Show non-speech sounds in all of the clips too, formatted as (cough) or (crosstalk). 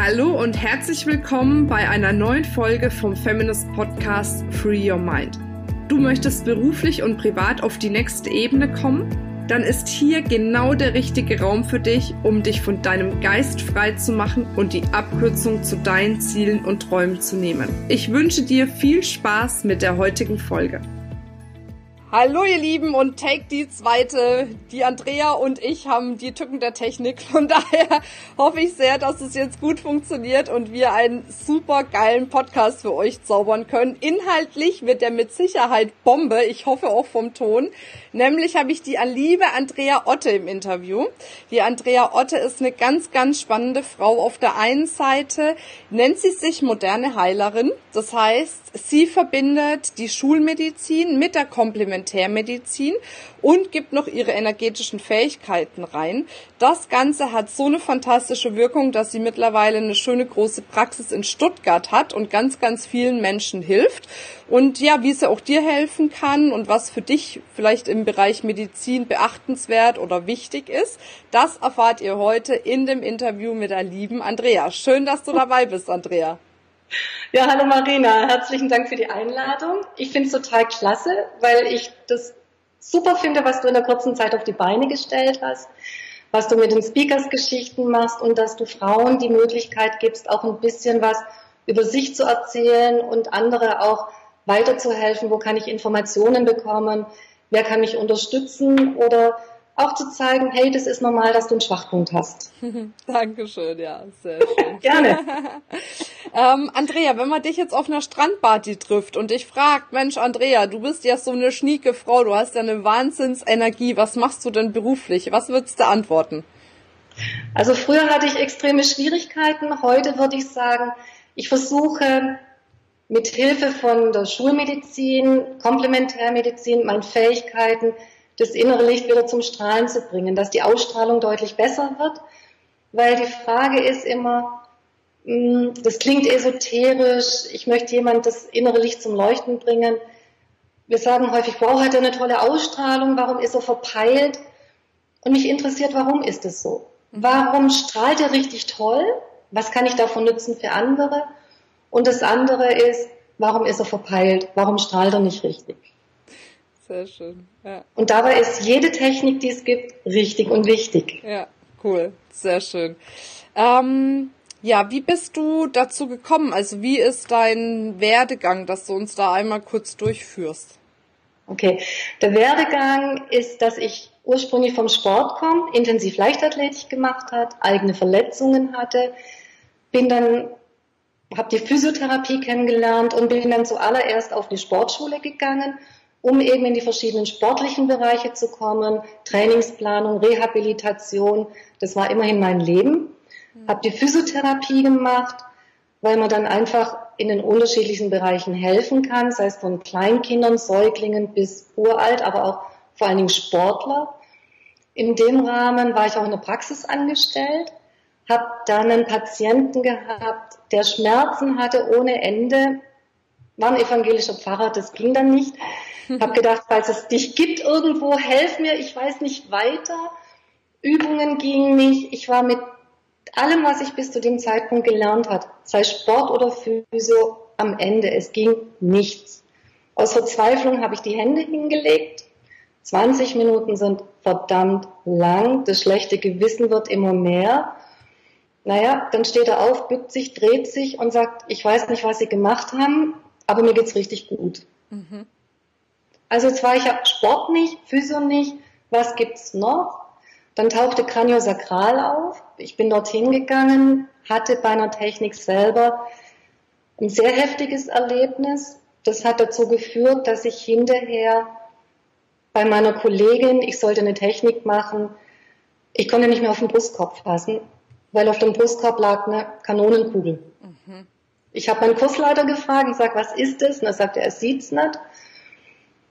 Hallo und herzlich willkommen bei einer neuen Folge vom Feminist Podcast Free Your Mind. Du möchtest beruflich und privat auf die nächste Ebene kommen? Dann ist hier genau der richtige Raum für dich, um dich von deinem Geist frei zu machen und die Abkürzung zu deinen Zielen und Träumen zu nehmen. Ich wünsche dir viel Spaß mit der heutigen Folge. Hallo ihr Lieben und Take die zweite. Die Andrea und ich haben die Tücken der Technik. Von daher hoffe ich sehr, dass es jetzt gut funktioniert und wir einen super geilen Podcast für euch zaubern können. Inhaltlich wird der mit Sicherheit Bombe. Ich hoffe auch vom Ton. Nämlich habe ich die liebe Andrea Otte im Interview. Die Andrea Otte ist eine ganz, ganz spannende Frau. Auf der einen Seite nennt sie sich moderne Heilerin. Das heißt, sie verbindet die Schulmedizin mit der Komplementärmedizin und gibt noch ihre energetischen Fähigkeiten rein. Das Ganze hat so eine fantastische Wirkung, dass sie mittlerweile eine schöne große Praxis in Stuttgart hat und ganz, ganz vielen Menschen hilft. Und ja, wie sie auch dir helfen kann und was für dich vielleicht im Bereich Medizin beachtenswert oder wichtig ist, das erfahrt ihr heute in dem Interview mit der lieben Andrea. Schön, dass du dabei bist, Andrea. Ja, hallo Marina, herzlichen Dank für die Einladung. Ich finde es total klasse, weil ich das super finde, was du in der kurzen Zeit auf die Beine gestellt hast, was du mit den Speakers-Geschichten machst und dass du Frauen die Möglichkeit gibst, auch ein bisschen was über sich zu erzählen und andere auch weiterzuhelfen. Wo kann ich Informationen bekommen? Wer kann mich unterstützen? Oder auch zu zeigen, hey, das ist normal, dass du einen Schwachpunkt hast. (laughs) Dankeschön, ja, sehr schön. (laughs) Gerne. (laughs) ähm, Andrea, wenn man dich jetzt auf einer Strandparty trifft und dich fragt, Mensch, Andrea, du bist ja so eine schnieke Frau, du hast ja eine Wahnsinnsenergie, was machst du denn beruflich? Was würdest du antworten? Also früher hatte ich extreme Schwierigkeiten, heute würde ich sagen, ich versuche mit Hilfe von der Schulmedizin, Komplementärmedizin, meinen Fähigkeiten, das innere Licht wieder zum Strahlen zu bringen, dass die Ausstrahlung deutlich besser wird, weil die Frage ist immer, hm, das klingt esoterisch, ich möchte jemand das innere Licht zum Leuchten bringen. Wir sagen häufig, wow, hat er eine tolle Ausstrahlung, warum ist er verpeilt? Und mich interessiert, warum ist es so? Warum strahlt er richtig toll? Was kann ich davon nutzen für andere? Und das andere ist, warum ist er verpeilt? Warum strahlt er nicht richtig? Sehr schön. Ja. Und dabei ist jede Technik, die es gibt, richtig und wichtig. Ja, cool. Sehr schön. Ähm, ja, wie bist du dazu gekommen? Also wie ist dein Werdegang, dass du uns da einmal kurz durchführst? Okay, der Werdegang ist, dass ich ursprünglich vom Sport komme, intensiv Leichtathletik gemacht hat, eigene Verletzungen hatte, bin dann habe die Physiotherapie kennengelernt und bin dann zuallererst auf die Sportschule gegangen um eben in die verschiedenen sportlichen Bereiche zu kommen, Trainingsplanung, Rehabilitation, das war immerhin mein Leben. Habe die Physiotherapie gemacht, weil man dann einfach in den unterschiedlichen Bereichen helfen kann, sei es von Kleinkindern, Säuglingen bis uralt, aber auch vor allen Dingen Sportler. In dem Rahmen war ich auch in der Praxis angestellt, habe dann einen Patienten gehabt, der Schmerzen hatte ohne Ende, war ein evangelischer Pfarrer, das ging dann nicht. Habe gedacht, falls es dich gibt irgendwo, helf mir, ich weiß nicht weiter. Übungen gingen nicht. Ich war mit allem, was ich bis zu dem Zeitpunkt gelernt hat, sei Sport oder Physio, am Ende. Es ging nichts. Aus Verzweiflung habe ich die Hände hingelegt. 20 Minuten sind verdammt lang. Das schlechte Gewissen wird immer mehr. Naja, dann steht er auf, bückt sich, dreht sich und sagt, ich weiß nicht, was Sie gemacht haben, aber mir geht's richtig gut. Mhm. Also zwar ich habe Sport nicht, Physio nicht, was gibt's noch? Dann tauchte Kraniosakral auf. Ich bin dorthin gegangen, hatte bei einer Technik selber ein sehr heftiges Erlebnis. Das hat dazu geführt, dass ich hinterher bei meiner Kollegin, ich sollte eine Technik machen, ich konnte nicht mehr auf den Brustkorb fassen, weil auf dem Brustkorb lag eine Kanonenkugel. Mhm. Ich habe meinen Kursleiter gefragt und sage, was ist das? Und er sagte, er sieht's nicht.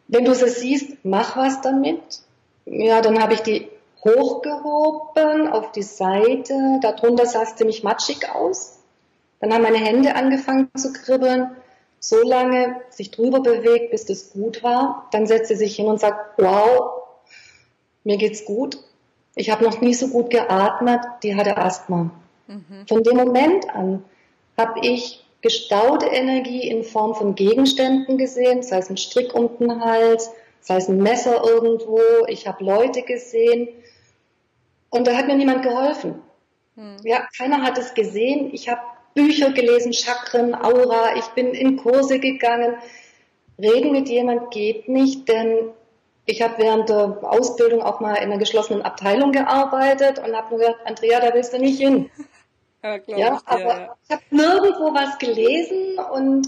Wenn du sie siehst, mach was damit. Ja, dann habe ich die hochgehoben auf die Seite. Darunter sah es ziemlich matschig aus. Dann haben meine Hände angefangen zu kribbeln. So lange sich drüber bewegt, bis das gut war. Dann setzt sie sich hin und sagt, wow, mir geht's gut. Ich habe noch nie so gut geatmet. Die hatte Asthma. Mhm. Von dem Moment an habe ich gestaute Energie in Form von Gegenständen gesehen, sei es ein Strick um den Hals, sei es ein Messer irgendwo. Ich habe Leute gesehen und da hat mir niemand geholfen. Hm. Ja, keiner hat es gesehen. Ich habe Bücher gelesen, Chakren, Aura. Ich bin in Kurse gegangen. Reden mit jemand geht nicht, denn ich habe während der Ausbildung auch mal in einer geschlossenen Abteilung gearbeitet und habe nur gesagt, Andrea, da willst du nicht hin. (laughs) Ja, ja aber ja. ich habe nirgendwo was gelesen und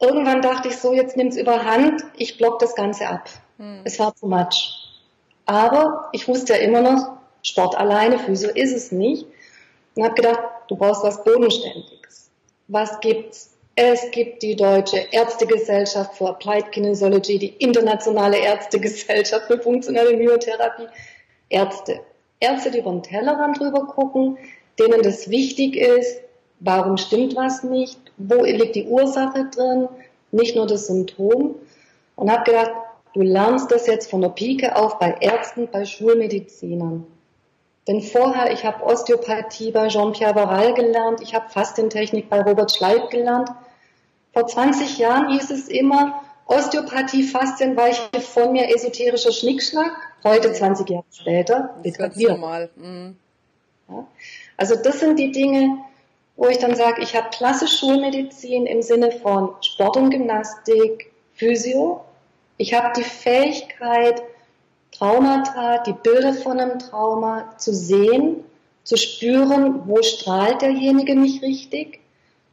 irgendwann dachte ich so, jetzt nimm's überhand, ich block das Ganze ab. Hm. Es war zu much. Aber ich wusste ja immer noch, Sport alleine, Physio ist es nicht. Und habe gedacht, du brauchst was Bodenständiges. Was gibt's? Es gibt die Deutsche Ärztegesellschaft für Applied Kinesiology, die Internationale Ärztegesellschaft für funktionelle Myotherapie. Ärzte. Ärzte, die über den Tellerrand drüber gucken, denen das wichtig ist, warum stimmt was nicht, wo liegt die Ursache drin, nicht nur das Symptom. Und habe gedacht, du lernst das jetzt von der Pike auf bei Ärzten, bei Schulmedizinern. Denn vorher, ich habe Osteopathie bei Jean-Pierre Varal gelernt, ich habe Fastentechnik bei Robert Schleib gelernt. Vor 20 Jahren hieß es immer, Osteopathie, Faszienweiche von mir, esoterischer Schnickschnack. Heute, 20 Jahre später, wird das normal. Mhm. Ja. Also das sind die Dinge, wo ich dann sage, ich habe klassisch Schulmedizin im Sinne von Sport und Gymnastik, Physio. Ich habe die Fähigkeit, Traumata, die Bilder von einem Trauma zu sehen, zu spüren, wo strahlt derjenige nicht richtig.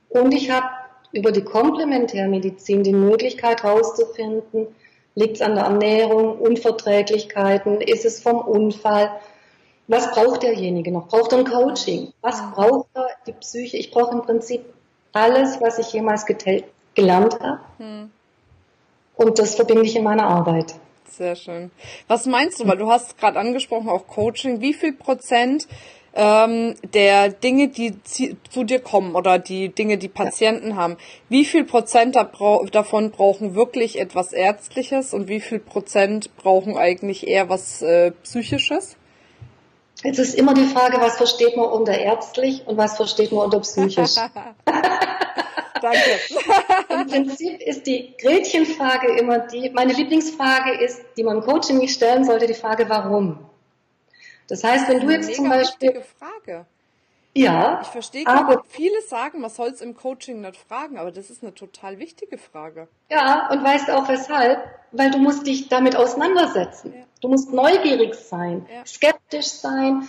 Und ich habe über die Komplementärmedizin die Möglichkeit herauszufinden, liegt es an der Ernährung, Unverträglichkeiten, ist es vom Unfall, was braucht derjenige noch? Braucht er ein Coaching? Was braucht er die Psyche? Ich brauche im Prinzip alles, was ich jemals gelernt habe. Mhm. Und das verbinde ich in meiner Arbeit. Sehr schön. Was meinst du, weil du hast gerade angesprochen, auch Coaching, wie viel Prozent ähm, der Dinge, die zu dir kommen oder die Dinge, die Patienten ja. haben, wie viel Prozent davon brauchen wirklich etwas Ärztliches und wie viel Prozent brauchen eigentlich eher was äh, Psychisches? Jetzt ist immer die Frage, was versteht man unter ärztlich und was versteht man unter psychisch. (laughs) (laughs) Danke. Im Prinzip ist die Gretchenfrage immer die, meine Lieblingsfrage ist, die man im Coaching nicht stellen sollte, die Frage, warum? Das heißt, wenn du jetzt zum Beispiel. Frage. Ja. Ich verstehe, aber viele sagen, man soll es im Coaching nicht fragen, aber das ist eine total wichtige Frage. Ja, und weißt auch weshalb? Weil du musst dich damit auseinandersetzen. Ja. Du musst neugierig sein, ja. skeptisch sein.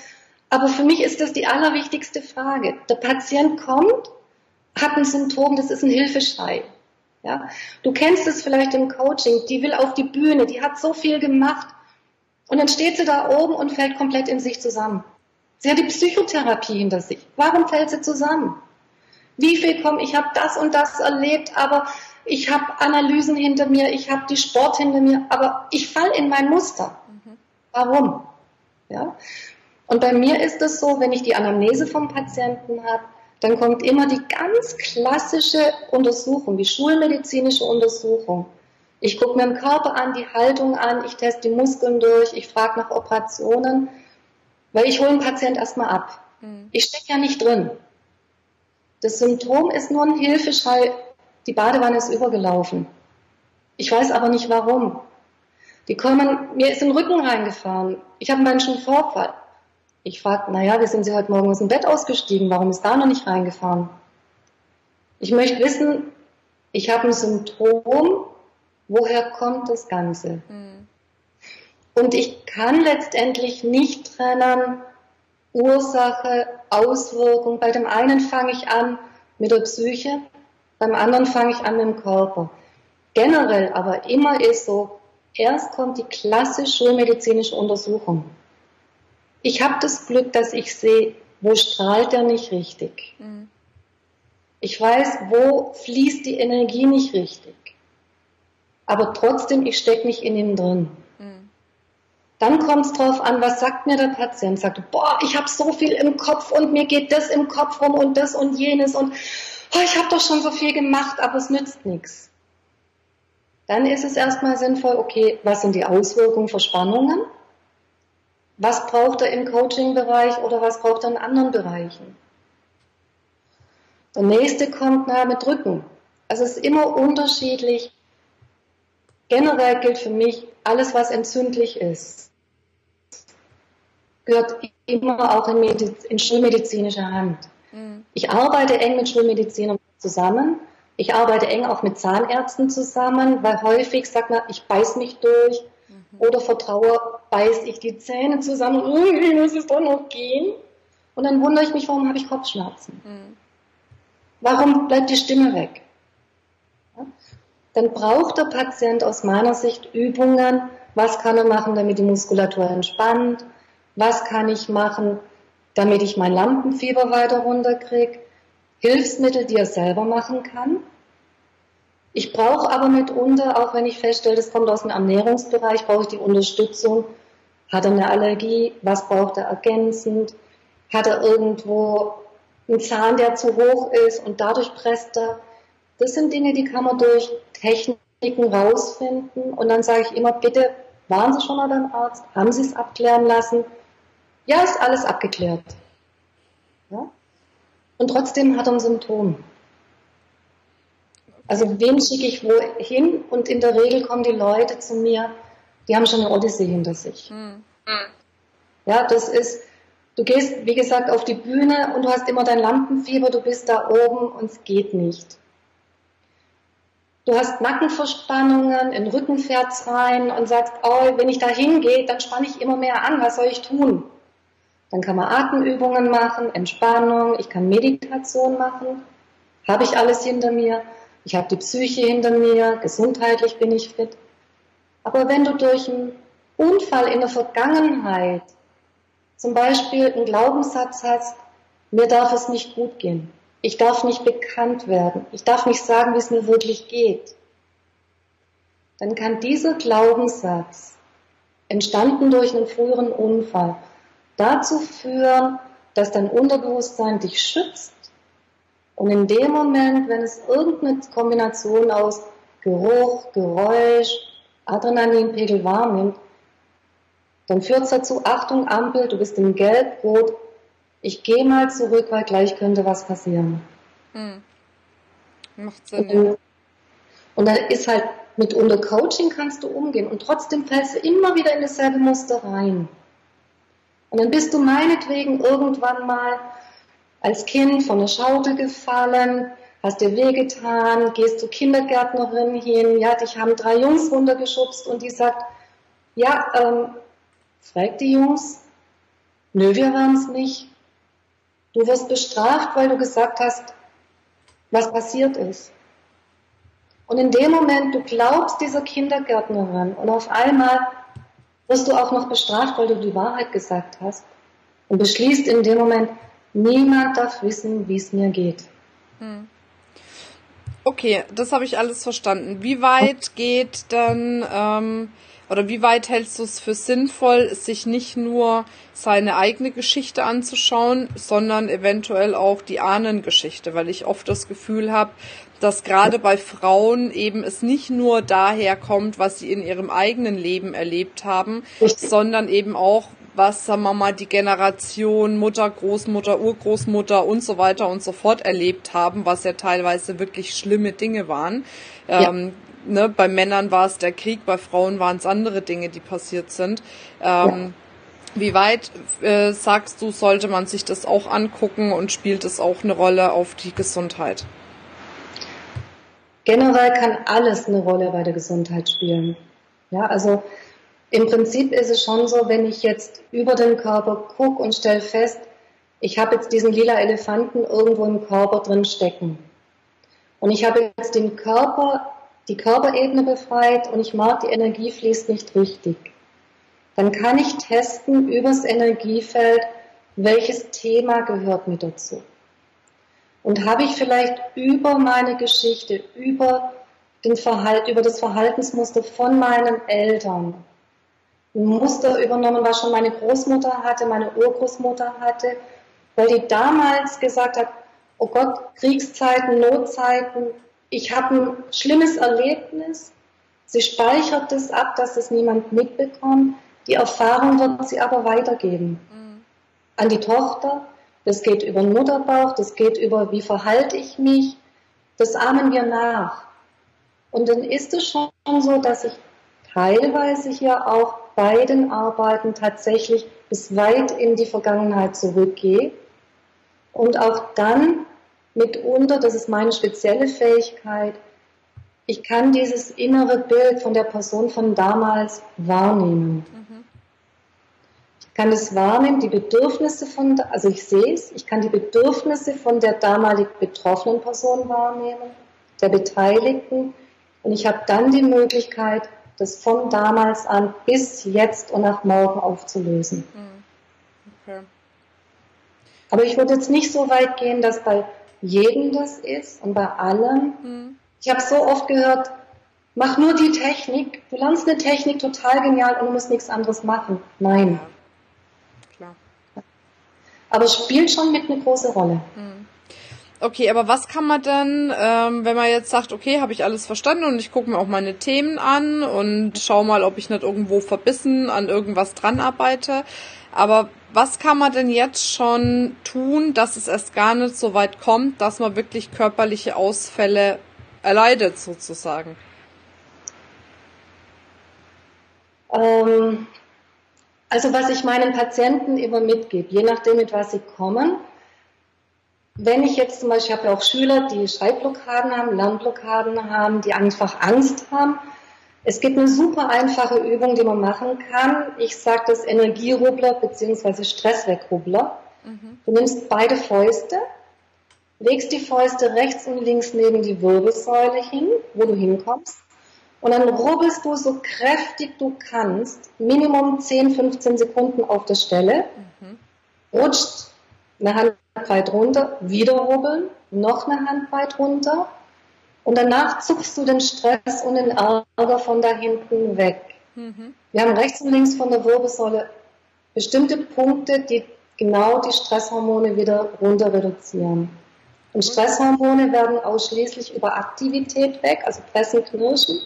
Aber für mich ist das die allerwichtigste Frage. Der Patient kommt, hat ein Symptom, das ist ein Hilfeschrei. Ja? Du kennst es vielleicht im Coaching, die will auf die Bühne, die hat so viel gemacht und dann steht sie da oben und fällt komplett in sich zusammen. Sie hat die Psychotherapie hinter sich. Warum fällt sie zusammen? Wie viel kommt, ich habe das und das erlebt, aber ich habe Analysen hinter mir, ich habe die Sport hinter mir, aber ich fall in mein Muster. Warum? Ja? Und bei mir ist es so, wenn ich die Anamnese vom Patienten habe, dann kommt immer die ganz klassische Untersuchung, die schulmedizinische Untersuchung. Ich gucke mir den Körper an, die Haltung an, ich teste die Muskeln durch, ich frage nach Operationen weil ich hole einen Patient erstmal ab. Mhm. Ich stecke ja nicht drin. Das Symptom ist nur ein Hilfeschrei, die Badewanne ist übergelaufen. Ich weiß aber nicht warum. Die kommen, mir ist in den Rücken reingefahren. Ich habe einen Menschen Vorfall. Ich frage, naja, wie sind Sie heute Morgen aus dem Bett ausgestiegen? Warum ist da noch nicht reingefahren? Ich möchte wissen, ich habe ein Symptom, woher kommt das Ganze? Mhm. Und ich kann letztendlich nicht trennen Ursache, Auswirkung. Bei dem einen fange ich an mit der Psyche, beim anderen fange ich an mit dem Körper. Generell aber immer ist so, erst kommt die klassische schulmedizinische Untersuchung. Ich habe das Glück, dass ich sehe, wo strahlt er nicht richtig. Mhm. Ich weiß, wo fließt die Energie nicht richtig. Aber trotzdem, ich stecke nicht in ihm drin. Dann kommt es drauf an, was sagt mir der Patient? Sagt, boah, ich habe so viel im Kopf und mir geht das im Kopf rum und das und jenes und oh, ich habe doch schon so viel gemacht, aber es nützt nichts. Dann ist es erstmal sinnvoll, okay, was sind die Auswirkungen Verspannungen? Was braucht er im Coaching-Bereich oder was braucht er in anderen Bereichen? Der nächste kommt nahe mit Rücken. Also es ist immer unterschiedlich. Generell gilt für mich, alles was entzündlich ist, gehört immer auch in, Mediz in schulmedizinische Hand. Mhm. Ich arbeite eng mit Schulmedizinern zusammen. Ich arbeite eng auch mit Zahnärzten zusammen, weil häufig sagt man, ich beiß mich durch mhm. oder vertraue, beiß ich die Zähne zusammen irgendwie muss es doch noch gehen. Und dann wundere ich mich, warum habe ich Kopfschmerzen? Mhm. Warum bleibt die Stimme weg? Ja? Dann braucht der Patient aus meiner Sicht Übungen. Was kann er machen, damit die Muskulatur entspannt? Was kann ich machen, damit ich mein Lampenfieber weiter runterkriege? Hilfsmittel, die er selber machen kann. Ich brauche aber mitunter, auch wenn ich feststelle, das kommt aus dem Ernährungsbereich, brauche ich die Unterstützung. Hat er eine Allergie? Was braucht er ergänzend? Hat er irgendwo einen Zahn, der zu hoch ist und dadurch presst er? Das sind Dinge, die kann man durch Techniken rausfinden. Und dann sage ich immer, bitte waren Sie schon mal beim Arzt? Haben Sie es abklären lassen? Ja, ist alles abgeklärt. Ja? Und trotzdem hat er ein Symptom. Also wen schicke ich wohin? Und in der Regel kommen die Leute zu mir, die haben schon eine Odyssee hinter sich. Mhm. Ja, das ist, du gehst, wie gesagt, auf die Bühne und du hast immer dein Lampenfieber, du bist da oben und es geht nicht. Du hast Nackenverspannungen, in Rücken fährt's rein und sagst, oh, wenn ich da hingehe, dann spanne ich immer mehr an, was soll ich tun? Dann kann man Atemübungen machen, Entspannung, ich kann Meditation machen. Habe ich alles hinter mir? Ich habe die Psyche hinter mir, gesundheitlich bin ich fit. Aber wenn du durch einen Unfall in der Vergangenheit zum Beispiel einen Glaubenssatz hast, mir darf es nicht gut gehen, ich darf nicht bekannt werden, ich darf nicht sagen, wie es mir wirklich geht, dann kann dieser Glaubenssatz, entstanden durch einen früheren Unfall, dazu führen, dass dein Unterbewusstsein dich schützt. Und in dem Moment, wenn es irgendeine Kombination aus Geruch, Geräusch, Adrenalinpegel wahrnimmt, dann führt es dazu, Achtung, Ampel, du bist im Gelb, Rot, ich gehe mal zurück, weil gleich könnte was passieren. Hm. Macht Sinn, und, ja. Und dann ist halt, mit unter Coaching kannst du umgehen und trotzdem fällst du immer wieder in dasselbe Muster rein. Und dann bist du meinetwegen irgendwann mal als Kind von der Schaukel gefallen, hast dir wehgetan, gehst zur Kindergärtnerin hin, ja, dich haben drei Jungs runtergeschubst und die sagt, ja, ähm, frag die Jungs, nö, wir waren es nicht. Du wirst bestraft, weil du gesagt hast, was passiert ist. Und in dem Moment, du glaubst dieser Kindergärtnerin und auf einmal wirst du auch noch bestraft, weil du die Wahrheit gesagt hast und beschließt in dem Moment, niemand darf wissen, wie es mir geht. Hm. Okay, das habe ich alles verstanden. Wie weit geht dann ähm, oder wie weit hältst du es für sinnvoll, sich nicht nur seine eigene Geschichte anzuschauen, sondern eventuell auch die Ahnengeschichte, weil ich oft das Gefühl habe, dass gerade bei Frauen eben es nicht nur daher kommt, was sie in ihrem eigenen Leben erlebt haben, sondern eben auch, was, sagen wir mal, die Generation Mutter, Großmutter, Urgroßmutter und so weiter und so fort erlebt haben, was ja teilweise wirklich schlimme Dinge waren. Ja. Ähm, ne, bei Männern war es der Krieg, bei Frauen waren es andere Dinge, die passiert sind. Ähm, ja. Wie weit äh, sagst du, sollte man sich das auch angucken und spielt es auch eine Rolle auf die Gesundheit? Generell kann alles eine Rolle bei der Gesundheit spielen. Ja, also im Prinzip ist es schon so, wenn ich jetzt über den Körper gucke und stelle fest, ich habe jetzt diesen lila Elefanten irgendwo im Körper drin stecken. Und ich habe jetzt den Körper, die Körperebene befreit und ich mag, die Energie fließt nicht richtig. Dann kann ich testen übers Energiefeld, welches Thema gehört mit dazu. Und habe ich vielleicht über meine Geschichte, über, den Verhalt, über das Verhaltensmuster von meinen Eltern Muster übernommen, was schon meine Großmutter hatte, meine Urgroßmutter hatte, weil die damals gesagt hat, oh Gott, Kriegszeiten, Notzeiten, ich habe ein schlimmes Erlebnis. Sie speichert es ab, dass es niemand mitbekommt. Die Erfahrung wird sie aber weitergeben. Mhm. An die Tochter, das geht über den Mutterbauch, das geht über, wie verhalte ich mich, das ahmen wir nach. Und dann ist es schon so, dass ich teilweise hier auch bei den Arbeiten tatsächlich bis weit in die Vergangenheit zurückgehe und auch dann mitunter, das ist meine spezielle Fähigkeit, ich kann dieses innere Bild von der Person von damals wahrnehmen. Mhm. Ich kann es wahrnehmen, die Bedürfnisse von, also ich sehe es, ich kann die Bedürfnisse von der damalig betroffenen Person wahrnehmen, der Beteiligten, und ich habe dann die Möglichkeit, das von damals an bis jetzt und nach morgen aufzulösen. Mhm. Okay. Aber ich würde jetzt nicht so weit gehen, dass bei jedem das ist und bei allen. Mhm. Ich habe so oft gehört, mach nur die Technik. Du lernst eine Technik total genial und du musst nichts anderes machen. Nein. Ja. Klar. Aber spielt schon mit eine große Rolle. Mhm. Okay, aber was kann man denn, ähm, wenn man jetzt sagt, okay, habe ich alles verstanden und ich gucke mir auch meine Themen an und schau mal, ob ich nicht irgendwo verbissen an irgendwas dran arbeite. Aber was kann man denn jetzt schon tun, dass es erst gar nicht so weit kommt, dass man wirklich körperliche Ausfälle erleidet, sozusagen? Ähm, also was ich meinen Patienten immer mitgebe, je nachdem, mit was sie kommen, wenn ich jetzt zum Beispiel, ich habe ja auch Schüler, die Schreibblockaden haben, Lernblockaden haben, die einfach Angst haben. Es gibt eine super einfache Übung, die man machen kann. Ich sage das Energierubbler bzw. Stresswegrubbler. Mhm. Du nimmst beide Fäuste, legst die Fäuste rechts und links neben die Wirbelsäule hin, wo du hinkommst. Und dann rubbelst du so kräftig du kannst, Minimum 10, 15 Sekunden auf der Stelle, mhm. rutscht eine Handbreit runter, wieder rubbeln, noch eine Handbreit runter und danach zupfst du den Stress und den Ärger von da hinten weg. Mhm. Wir haben rechts und links von der Wirbelsäule bestimmte Punkte, die genau die Stresshormone wieder runter reduzieren. Und Stresshormone werden ausschließlich über Aktivität weg, also Pressen, Knirschen.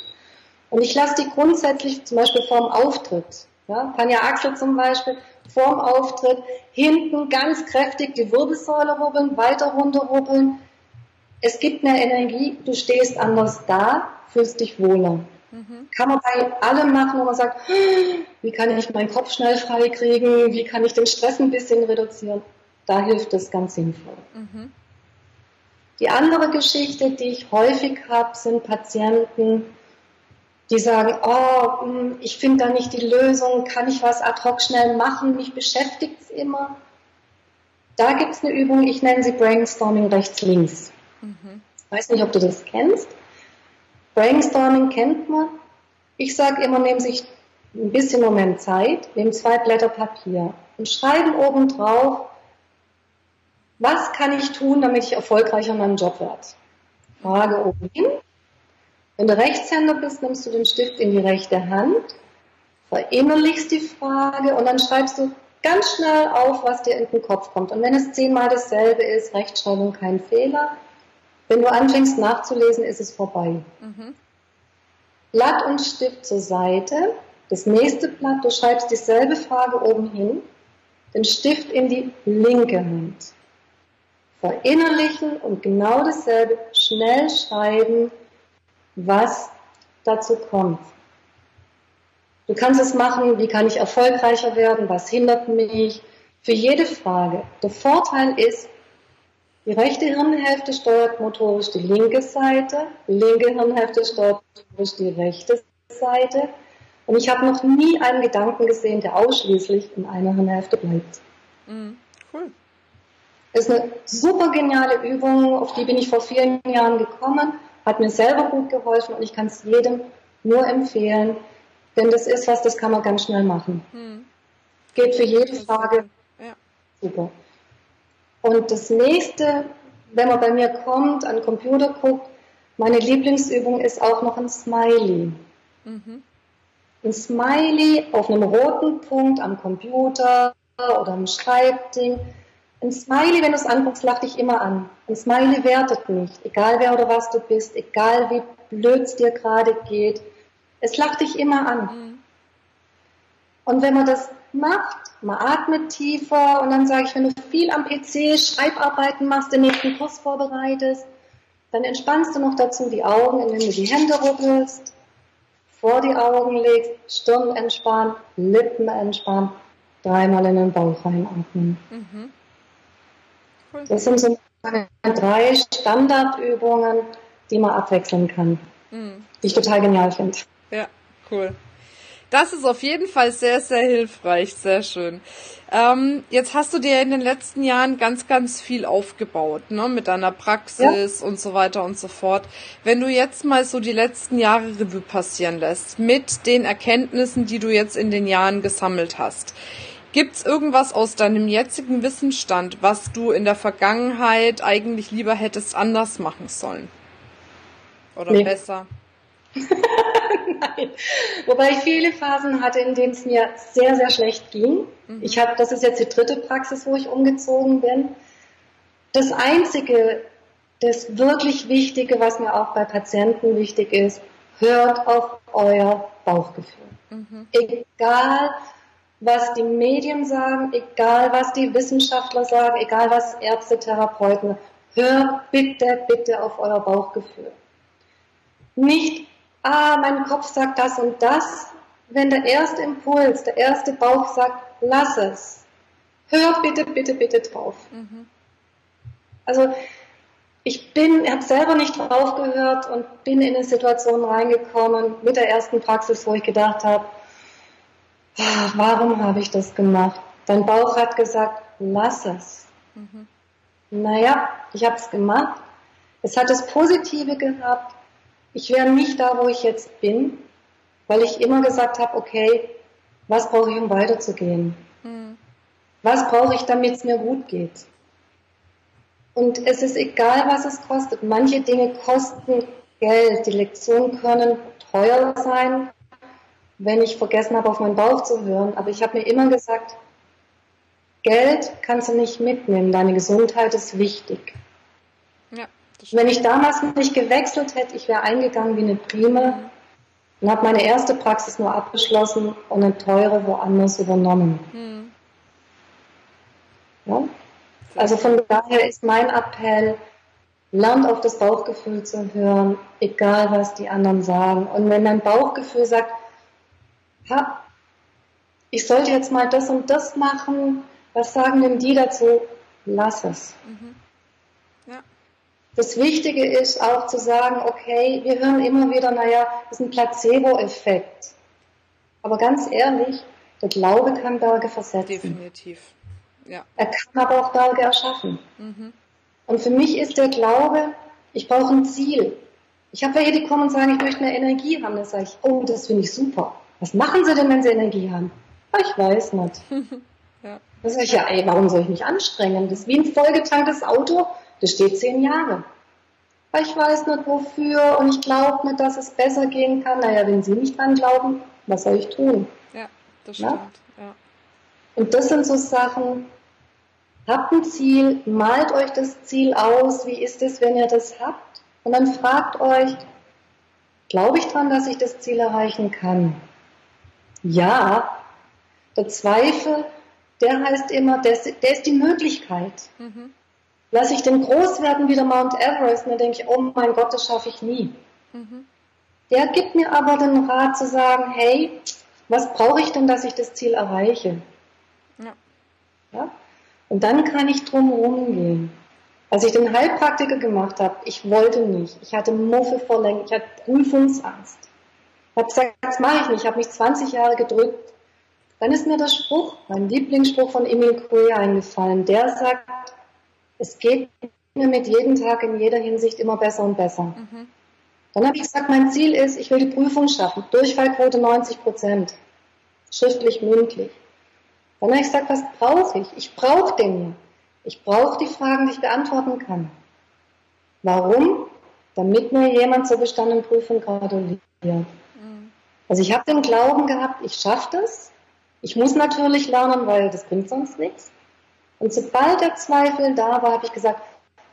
Und ich lasse die grundsätzlich zum Beispiel vorm Auftritt. Ja, Tanja Axel zum Beispiel, vorm Auftritt, hinten ganz kräftig die Wirbelsäule rubbeln, weiter runter rubbeln. Es gibt eine Energie, du stehst anders da, fühlst dich wohler. Mhm. Kann man bei allem machen, wo man sagt, wie kann ich meinen Kopf schnell frei kriegen, wie kann ich den Stress ein bisschen reduzieren. Da hilft es ganz sinnvoll. Mhm. Die andere Geschichte, die ich häufig habe, sind Patienten, die sagen, oh, hm, ich finde da nicht die Lösung, kann ich was ad hoc schnell machen, mich beschäftigt es immer. Da gibt es eine Übung, ich nenne sie Brainstorming rechts-links. Mhm. Weiß nicht, ob du das kennst. Brainstorming kennt man. Ich sage immer, nehmen sich ein bisschen Moment Zeit, nehmen zwei Blätter Papier und schreiben oben drauf, was kann ich tun, damit ich erfolgreicher in meinem Job werde? Frage oben hin, wenn du Rechtshänder bist, nimmst du den Stift in die rechte Hand, verinnerlichst die Frage und dann schreibst du ganz schnell auf, was dir in den Kopf kommt. Und wenn es zehnmal dasselbe ist, Rechtschreibung kein Fehler. Wenn du anfängst nachzulesen, ist es vorbei. Mhm. Blatt und Stift zur Seite. Das nächste Blatt, du schreibst dieselbe Frage oben hin, den Stift in die linke Hand. Verinnerlichen und genau dasselbe schnell schreiben, was dazu kommt. Du kannst es machen, wie kann ich erfolgreicher werden, was hindert mich, für jede Frage. Der Vorteil ist, die rechte Hirnhälfte steuert motorisch die linke Seite, die linke Hirnhälfte steuert motorisch die rechte Seite. Und ich habe noch nie einen Gedanken gesehen, der ausschließlich in einer Hirnhälfte bleibt. Mhm, cool. Das ist eine super geniale Übung, auf die bin ich vor vielen Jahren gekommen hat mir selber gut geholfen und ich kann es jedem nur empfehlen, denn das ist was, das kann man ganz schnell machen. Hm. Geht für jede Frage ja. super. Und das nächste, wenn man bei mir kommt, an den Computer guckt, meine Lieblingsübung ist auch noch ein Smiley. Mhm. Ein Smiley auf einem roten Punkt am Computer oder am Schreibding ein Smiley, wenn du es anguckst, lacht dich immer an. Ein Smiley wertet nicht, egal wer oder was du bist, egal wie blöd es dir gerade geht. Es lacht dich immer an. Mhm. Und wenn man das macht, man atmet tiefer und dann sage ich, wenn du viel am PC Schreibarbeiten machst, den nächsten Kurs vorbereitest, dann entspannst du noch dazu die Augen, indem du die Hände rubbelst, vor die Augen legst, Stirn entspannt, Lippen entspannt, dreimal in den Bauch reinatmen. Mhm. Das sind so drei Standardübungen, die man abwechseln kann. Mhm. Die ich total genial finde. Ja, cool. Das ist auf jeden Fall sehr, sehr hilfreich, sehr schön. Ähm, jetzt hast du dir in den letzten Jahren ganz, ganz viel aufgebaut, ne, mit deiner Praxis ja. und so weiter und so fort. Wenn du jetzt mal so die letzten Jahre Revue passieren lässt, mit den Erkenntnissen, die du jetzt in den Jahren gesammelt hast, Gibt's irgendwas aus deinem jetzigen Wissensstand, was du in der Vergangenheit eigentlich lieber hättest anders machen sollen? Oder nee. besser? (laughs) Nein. Wobei ich viele Phasen hatte, in denen es mir sehr, sehr schlecht ging. Mhm. Ich habe, das ist jetzt die dritte Praxis, wo ich umgezogen bin. Das Einzige, das wirklich Wichtige, was mir auch bei Patienten wichtig ist, hört auf euer Bauchgefühl. Mhm. Egal, was die Medien sagen, egal, was die Wissenschaftler sagen, egal, was Ärzte, Therapeuten, hört bitte, bitte auf euer Bauchgefühl. Nicht ah, mein Kopf sagt das und das. Wenn der erste Impuls, der erste Bauch sagt, lass es. Hör bitte, bitte, bitte drauf. Mhm. Also ich bin, habe selber nicht drauf gehört und bin in eine Situation reingekommen mit der ersten Praxis, wo ich gedacht habe, warum habe ich das gemacht? Dein Bauch hat gesagt, lass es. Mhm. Naja, ich habe es gemacht. Es hat das Positive gehabt ich wäre nicht da, wo ich jetzt bin, weil ich immer gesagt habe, okay, was brauche ich, um weiterzugehen? Mhm. Was brauche ich, damit es mir gut geht? Und es ist egal, was es kostet. Manche Dinge kosten Geld. Die Lektionen können teuer sein, wenn ich vergessen habe, auf meinen Bauch zu hören. Aber ich habe mir immer gesagt, Geld kannst du nicht mitnehmen. Deine Gesundheit ist wichtig. Wenn ich damals nicht gewechselt hätte, ich wäre eingegangen wie eine Prime und habe meine erste Praxis nur abgeschlossen und eine teure woanders übernommen. Mhm. Ja? Also von daher ist mein Appell, lernt auf das Bauchgefühl zu hören, egal was die anderen sagen. Und wenn dein Bauchgefühl sagt, ha, ich sollte jetzt mal das und das machen, was sagen denn die dazu? Lass es. Mhm. Das Wichtige ist auch zu sagen, okay, wir hören immer wieder, naja, das ist ein Placebo-Effekt. Aber ganz ehrlich, der Glaube kann Berge versetzen. Definitiv. Ja. Er kann aber auch Berge erschaffen. Mhm. Und für mich ist der Glaube, ich brauche ein Ziel. Ich habe welche, die kommen und sagen, ich möchte mehr Energie haben. Da sage ich, oh, das finde ich super. Was machen sie denn, wenn sie Energie haben? Ah, ich weiß nicht. (laughs) ja. Da sage ich, ja, ey, warum soll ich mich anstrengen? Das ist wie ein vollgetanktes Auto. Das steht zehn Jahre. Aber ich weiß nicht wofür und ich glaube nicht, dass es besser gehen kann. Naja, wenn Sie nicht dran glauben, was soll ich tun? Ja, das stimmt. Ja? Ja. Und das sind so Sachen, habt ein Ziel, malt euch das Ziel aus, wie ist es, wenn ihr das habt? Und dann fragt euch, glaube ich dran, dass ich das Ziel erreichen kann? Ja, der Zweifel, der heißt immer, der ist, der ist die Möglichkeit. Mhm. Lasse ich den groß werden wie der Mount Everest, dann denke ich, oh mein Gott, das schaffe ich nie. Mhm. Der gibt mir aber den Rat zu sagen, hey, was brauche ich denn, dass ich das Ziel erreiche? Ja. ja? Und dann kann ich drum gehen. Als ich den Heilpraktiker gemacht habe, ich wollte nicht. Ich hatte Muffe vor Länge, ich hatte Prüfungsangst. Ich habe gesagt, das mache ich nicht. Ich habe mich 20 Jahre gedrückt. Dann ist mir der Spruch, mein Lieblingsspruch von Emil Coué eingefallen. Der sagt, es geht mir mit jedem Tag in jeder Hinsicht immer besser und besser. Mhm. Dann habe ich gesagt, mein Ziel ist, ich will die Prüfung schaffen. Durchfallquote 90 Prozent. Schriftlich, mündlich. Dann habe ich gesagt, was brauche ich? Ich brauche den. Ich brauche die Fragen, die ich beantworten kann. Warum? Damit mir jemand zur bestandenen Prüfung gratuliert. Also ich habe den Glauben gehabt, ich schaffe das. Ich muss natürlich lernen, weil das bringt sonst nichts. Und sobald der Zweifel da war, habe ich gesagt,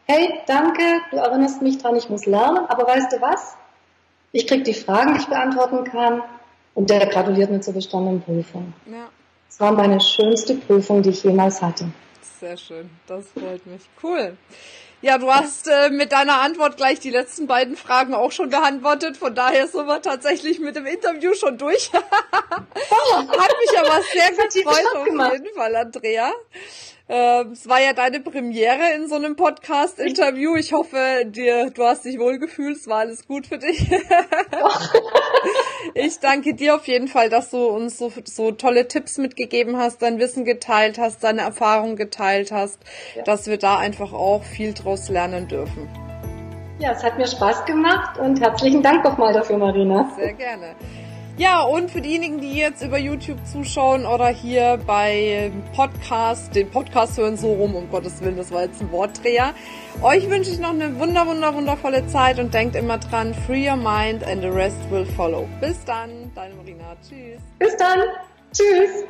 hey, danke, du erinnerst mich dran, ich muss lernen, aber weißt du was? Ich kriege die Fragen, die ich beantworten kann Und der gratuliert mir zur bestandenen Prüfung. Ja. Das war meine schönste Prüfung, die ich jemals hatte. Sehr schön, das freut mich. Cool. Ja, du hast äh, mit deiner Antwort gleich die letzten beiden Fragen auch schon beantwortet. Von daher sind wir tatsächlich mit dem Interview schon durch. (laughs) Hat mich aber sehr gefreut auf jeden Fall, Andrea. Ähm, es war ja deine Premiere in so einem Podcast-Interview. Ich hoffe, dir, du hast dich wohlgefühlt. Es war alles gut für dich. (laughs) ich danke dir auf jeden Fall, dass du uns so, so tolle Tipps mitgegeben hast, dein Wissen geteilt hast, deine Erfahrungen geteilt hast, ja. dass wir da einfach auch viel draus lernen dürfen. Ja, es hat mir Spaß gemacht und herzlichen Dank nochmal dafür, Marina. Sehr gerne. Ja, und für diejenigen, die jetzt über YouTube zuschauen oder hier bei Podcast, den Podcast hören so rum, um Gottes Willen, das war jetzt ein Wortdreher. Euch wünsche ich noch eine wunder, wunder, wundervolle Zeit und denkt immer dran, free your mind and the rest will follow. Bis dann, deine Marina. Tschüss. Bis dann. Tschüss.